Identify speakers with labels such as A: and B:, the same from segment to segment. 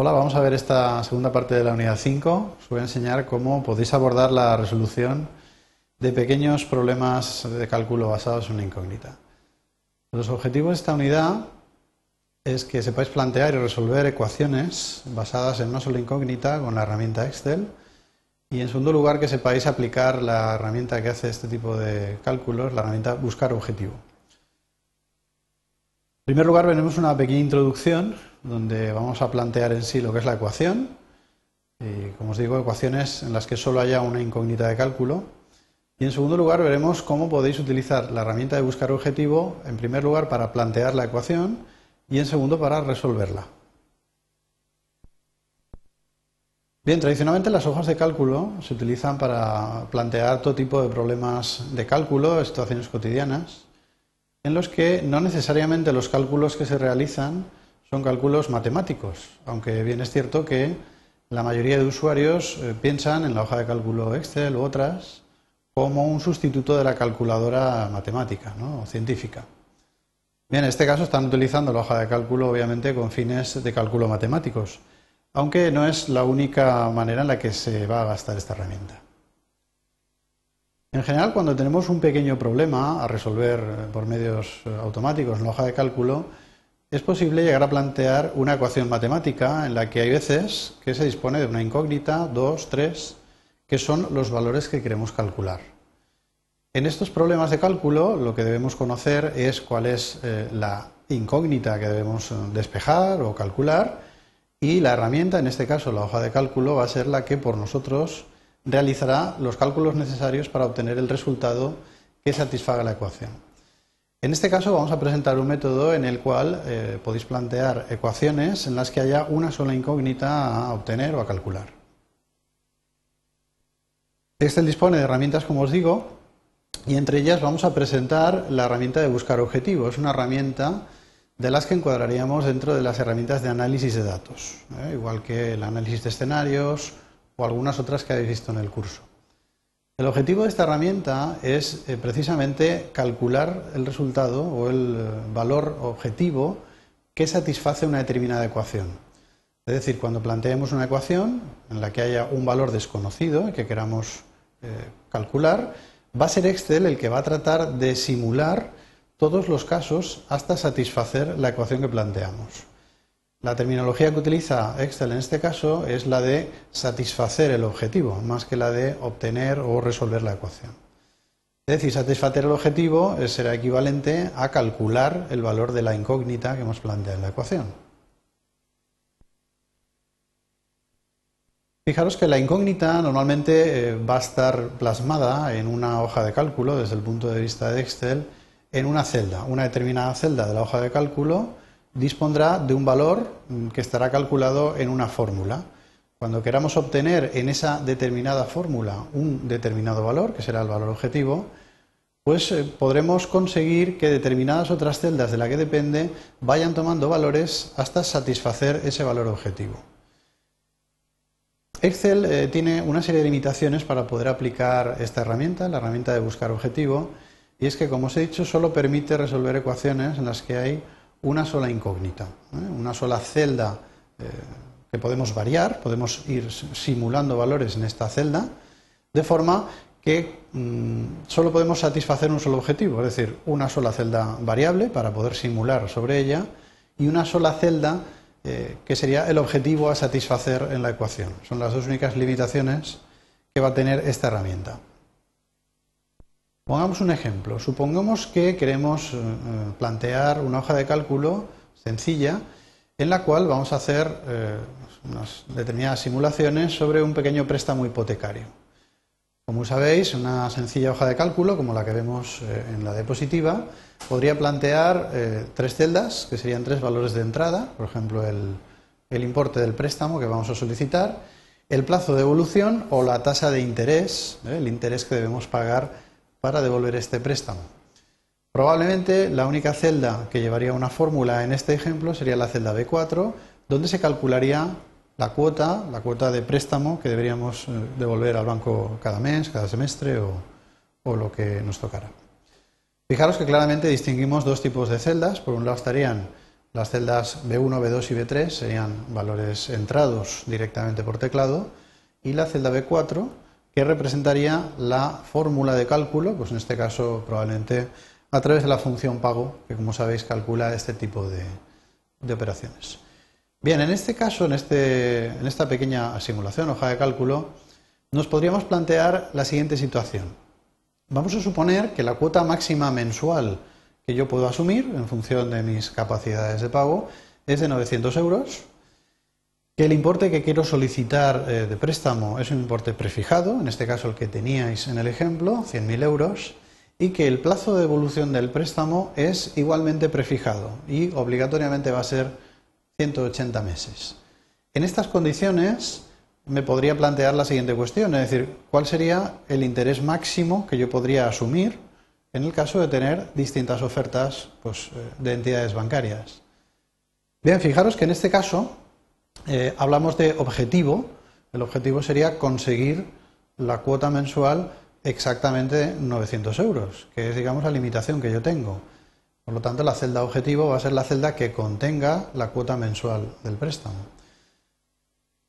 A: Hola, vamos a ver esta segunda parte de la unidad 5. Os voy a enseñar cómo podéis abordar la resolución de pequeños problemas de cálculo basados en una incógnita. Los objetivos de esta unidad es que sepáis plantear y resolver ecuaciones basadas en una sola incógnita con la herramienta Excel y en segundo lugar que sepáis aplicar la herramienta que hace este tipo de cálculos, la herramienta buscar objetivo. En primer lugar, veremos una pequeña introducción donde vamos a plantear en sí lo que es la ecuación. Y, como os digo, ecuaciones en las que solo haya una incógnita de cálculo. Y en segundo lugar, veremos cómo podéis utilizar la herramienta de buscar objetivo, en primer lugar, para plantear la ecuación y en segundo, para resolverla. Bien, tradicionalmente las hojas de cálculo se utilizan para plantear todo tipo de problemas de cálculo, situaciones cotidianas en los que no necesariamente los cálculos que se realizan son cálculos matemáticos, aunque bien es cierto que la mayoría de usuarios eh, piensan en la hoja de cálculo Excel u otras como un sustituto de la calculadora matemática o científica. Bien, en este caso están utilizando la hoja de cálculo obviamente con fines de cálculo matemáticos, aunque no es la única manera en la que se va a gastar esta herramienta. En general, cuando tenemos un pequeño problema a resolver por medios eh, automáticos en la hoja de cálculo, es posible llegar a plantear una ecuación matemática en la que hay veces que se dispone de una incógnita, dos, tres, que son los valores que queremos calcular. En estos problemas de cálculo lo que debemos conocer es cuál es eh, la incógnita que debemos eh, despejar o calcular y la herramienta, en este caso la hoja de cálculo, va a ser la que por nosotros realizará los cálculos necesarios para obtener el resultado que satisfaga la ecuación. En este caso vamos a presentar un método en el cual eh, podéis plantear ecuaciones en las que haya una sola incógnita a obtener o a calcular. Excel dispone de herramientas, como os digo, y entre ellas vamos a presentar la herramienta de buscar objetivos. Una herramienta de las que encuadraríamos dentro de las herramientas de análisis de datos, ¿eh? igual que el análisis de escenarios o algunas otras que habéis visto en el curso. El objetivo de esta herramienta es eh, precisamente calcular el resultado o el eh, valor objetivo que satisface una determinada ecuación. Es decir, cuando planteemos una ecuación en la que haya un valor desconocido que queramos eh, calcular, va a ser Excel el que va a tratar de simular todos los casos hasta satisfacer la ecuación que planteamos. La terminología que utiliza Excel en este caso es la de satisfacer el objetivo, más que la de obtener o resolver la ecuación. Es decir, satisfacer el objetivo será equivalente a calcular el valor de la incógnita que hemos planteado en la ecuación. Fijaros que la incógnita normalmente eh, va a estar plasmada en una hoja de cálculo desde el punto de vista de Excel en una celda, una determinada celda de la hoja de cálculo dispondrá de un valor mm, que estará calculado en una fórmula. Cuando queramos obtener en esa determinada fórmula un determinado valor, que será el valor objetivo, pues eh, podremos conseguir que determinadas otras celdas de la que depende vayan tomando valores hasta satisfacer ese valor objetivo. Excel eh, tiene una serie de limitaciones para poder aplicar esta herramienta, la herramienta de buscar objetivo, y es que, como os he dicho, solo permite resolver ecuaciones en las que hay una sola incógnita, ¿eh? una sola celda eh, que podemos variar, podemos ir simulando valores en esta celda, de forma que mm, solo podemos satisfacer un solo objetivo, es decir, una sola celda variable para poder simular sobre ella y una sola celda eh, que sería el objetivo a satisfacer en la ecuación. Son las dos únicas limitaciones que va a tener esta herramienta. Pongamos un ejemplo. Supongamos que queremos eh, plantear una hoja de cálculo sencilla en la cual vamos a hacer eh, unas determinadas simulaciones sobre un pequeño préstamo hipotecario. Como sabéis, una sencilla hoja de cálculo, como la que vemos eh, en la diapositiva, podría plantear tres celdas, que serían tres valores de entrada, por ejemplo, el importe del préstamo que vamos a solicitar, el plazo de evolución o la tasa de interés, el interés que debemos pagar para devolver este préstamo. Probablemente la única celda que llevaría una fórmula en este ejemplo sería la celda B4, donde se calcularía la cuota, la cuota de préstamo que deberíamos eh, devolver al banco cada mes, cada semestre o, o lo que nos tocara. Fijaros que claramente distinguimos dos tipos de celdas. Por un lado estarían Las celdas B1, B2 y B3 serían valores entrados directamente por teclado y la celda B4 que representaría la fórmula de cálculo, pues en este caso probablemente a través de la función pago, que como sabéis calcula este tipo de, operaciones. Bien, en este caso, en, este, en esta pequeña simulación, hoja de cálculo, nos podríamos plantear la siguiente situación. Vamos a suponer que la cuota máxima mensual que yo puedo asumir en función de mis capacidades de pago es de 900 euros, que el importe que quiero solicitar eh, de préstamo es un importe prefijado, en este caso el que teníais en el ejemplo, 100.000 euros, y que el plazo de evolución del préstamo es igualmente prefijado y obligatoriamente va a ser 180 meses. En estas condiciones me podría plantear la siguiente cuestión, es decir, ¿cuál sería el interés máximo que yo podría asumir en el caso de tener distintas ofertas pues, eh, de entidades bancarias? Bien, fijaros que en este caso eh, hablamos de objetivo. El objetivo sería conseguir la cuota mensual exactamente 900 euros, que es, digamos, la limitación que yo tengo. Por lo tanto, la celda objetivo va a ser la celda que contenga la cuota mensual del préstamo.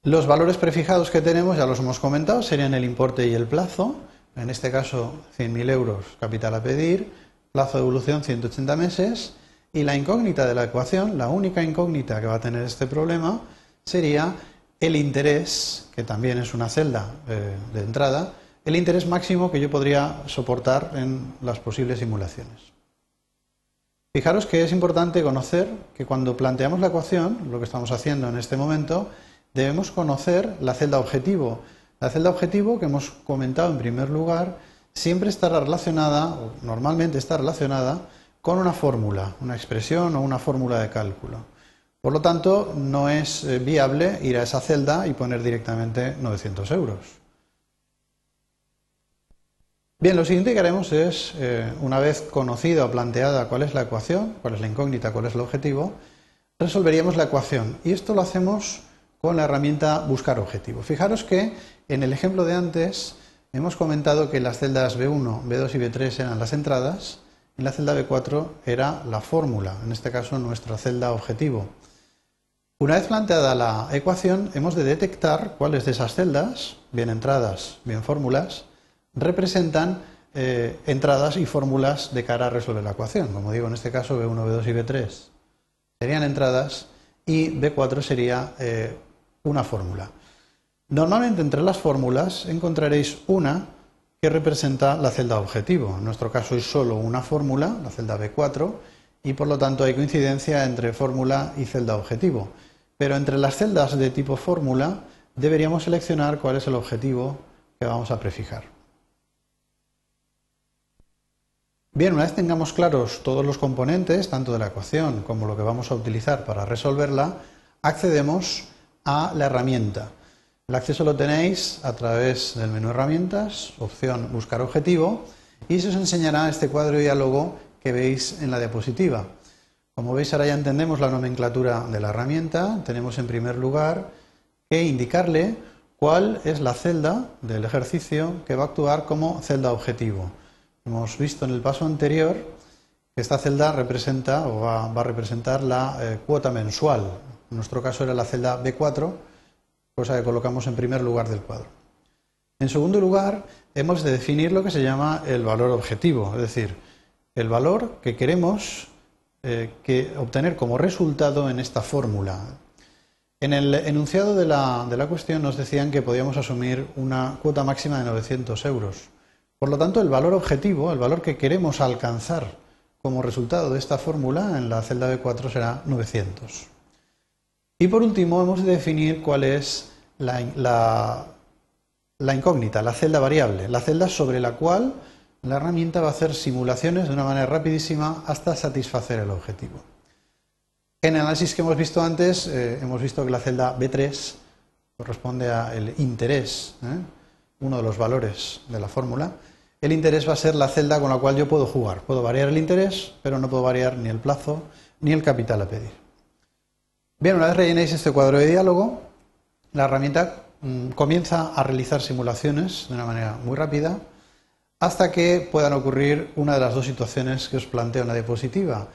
A: Los valores prefijados que tenemos, ya los hemos comentado, serían el importe y el plazo. En este caso, 100.000 euros capital a pedir, plazo de evolución 180 meses. Y la incógnita de la ecuación, la única incógnita que va a tener este problema, sería el interés, que también es una celda eh, de entrada, el interés máximo que yo podría soportar en las posibles simulaciones. Fijaros que es importante conocer que cuando planteamos la ecuación, lo que estamos haciendo en este momento, debemos conocer la celda objetivo. La celda objetivo que hemos comentado en primer lugar siempre está relacionada, o normalmente está relacionada, con una fórmula, una expresión o una fórmula de cálculo. Por lo tanto, no es eh, viable ir a esa celda y poner directamente 900 euros. Bien, lo siguiente que haremos es, eh, una vez conocida o planteada cuál es la ecuación, cuál es la incógnita, cuál es el objetivo, resolveríamos la ecuación. Y esto lo hacemos con la herramienta buscar objetivo. Fijaros que en el ejemplo de antes hemos comentado que las celdas B1, B2 y B3 eran las entradas y la celda B4 era la fórmula, en este caso nuestra celda objetivo. Una vez planteada la ecuación, hemos de detectar cuáles de esas celdas, bien entradas, bien fórmulas, representan eh, entradas y fórmulas de cara a resolver la ecuación. Como digo, en este caso B1, B2 y B3 serían entradas y B4 sería eh, una fórmula. Normalmente entre las fórmulas encontraréis una que representa la celda objetivo. En nuestro caso es solo una fórmula, la celda B4, y por lo tanto hay coincidencia entre fórmula y celda objetivo. Pero entre las celdas de tipo fórmula deberíamos seleccionar cuál es el objetivo que vamos a prefijar. Bien, una vez tengamos claros todos los componentes, tanto de la ecuación como lo que vamos a utilizar para resolverla, accedemos a la herramienta. El acceso lo tenéis a través del menú herramientas, opción buscar objetivo, y se os enseñará este cuadro de diálogo que veis en la diapositiva. Como veis ahora ya entendemos la nomenclatura de la herramienta. Tenemos en primer lugar que indicarle cuál es la celda del ejercicio que va a actuar como celda objetivo. Hemos visto en el paso anterior que esta celda representa o va, a representar la eh, cuota mensual. En nuestro caso era la celda B4, cosa que colocamos en primer lugar del cuadro. En segundo lugar, hemos de definir lo que se llama el valor objetivo, es decir, el valor que queremos eh, que obtener como resultado en esta fórmula. En el enunciado de la, de la, cuestión nos decían que podíamos asumir una cuota máxima de 900 euros. Por lo tanto, el valor objetivo, el valor que queremos alcanzar como resultado de esta fórmula en la celda B4 será 900. Y por último, hemos de definir cuál es la, la incógnita, la celda variable, la celda sobre la cual la herramienta va a hacer simulaciones de una manera rapidísima hasta satisfacer el objetivo. En el análisis que hemos visto antes, eh, hemos visto que la celda B3 corresponde al interés, ¿eh? uno de los valores de la fórmula. El interés va a ser la celda con la cual yo puedo jugar. Puedo variar el interés, pero no puedo variar ni el plazo ni el capital a pedir. Bien, una vez rellenéis este cuadro de diálogo, la herramienta mm, comienza a realizar simulaciones de una manera muy rápida hasta que puedan ocurrir una de las dos situaciones que os planteo en la diapositiva.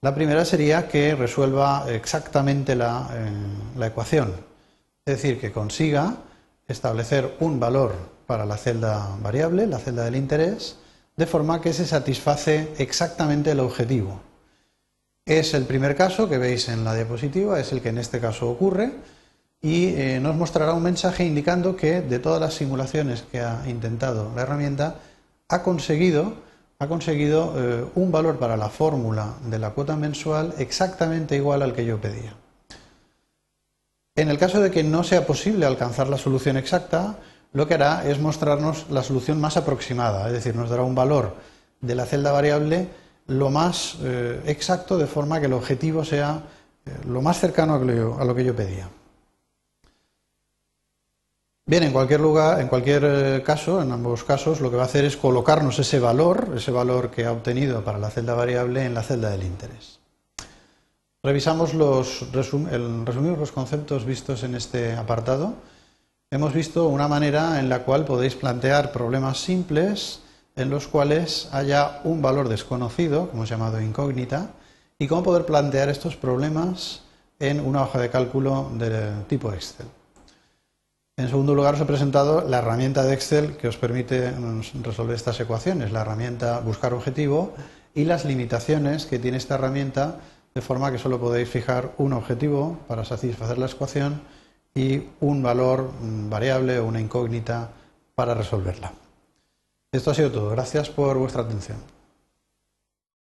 A: La primera sería que resuelva exactamente la, eh, la ecuación, es decir, que consiga establecer un valor para la celda variable, la celda del interés, de forma que se satisface exactamente el objetivo. Es el primer caso que veis en la diapositiva, es el que en este caso ocurre y eh, nos mostrará un mensaje indicando que de todas las simulaciones que ha intentado la herramienta ha conseguido, eh, un valor para la fórmula de la cuota mensual exactamente igual al que yo pedía. En el caso de que no sea posible alcanzar la solución exacta, lo que hará es mostrarnos la solución más aproximada, es decir, nos dará un valor de la celda variable lo más eh, exacto de forma que el objetivo sea lo más cercano a lo que yo pedía. Bien, en cualquier lugar, en cualquier eh, caso, en ambos casos, lo que va a hacer es colocarnos ese valor, ese valor que ha obtenido para la celda variable en la celda del interés. Revisamos los el, resumimos los conceptos vistos en este apartado. Hemos visto una manera en la cual podéis plantear problemas simples en los cuales haya un valor desconocido, como hemos llamado incógnita, y cómo poder plantear estos problemas en una hoja de cálculo de tipo Excel. En segundo lugar, os he presentado la herramienta de Excel que os permite resolver estas ecuaciones, la herramienta buscar objetivo y las limitaciones que tiene esta herramienta, de forma que solo podéis fijar un objetivo para satisfacer la ecuación y un valor mm, variable o una incógnita para resolverla. Esto ha sido todo. Gracias por vuestra atención.